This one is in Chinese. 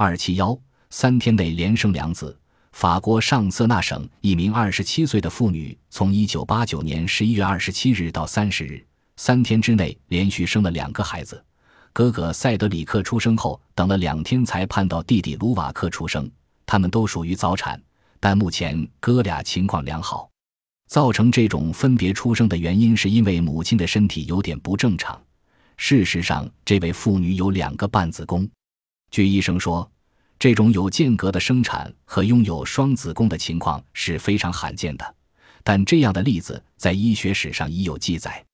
二七幺三天内连生两子。法国上色纳省一名二十七岁的妇女，从一九八九年十一月二十七日到三十日，三天之内连续生了两个孩子。哥哥塞德里克出生后，等了两天才盼到弟弟卢瓦克出生。他们都属于早产，但目前哥俩情况良好。造成这种分别出生的原因，是因为母亲的身体有点不正常。事实上，这位妇女有两个半子宫。据医生说，这种有间隔的生产和拥有双子宫的情况是非常罕见的，但这样的例子在医学史上已有记载。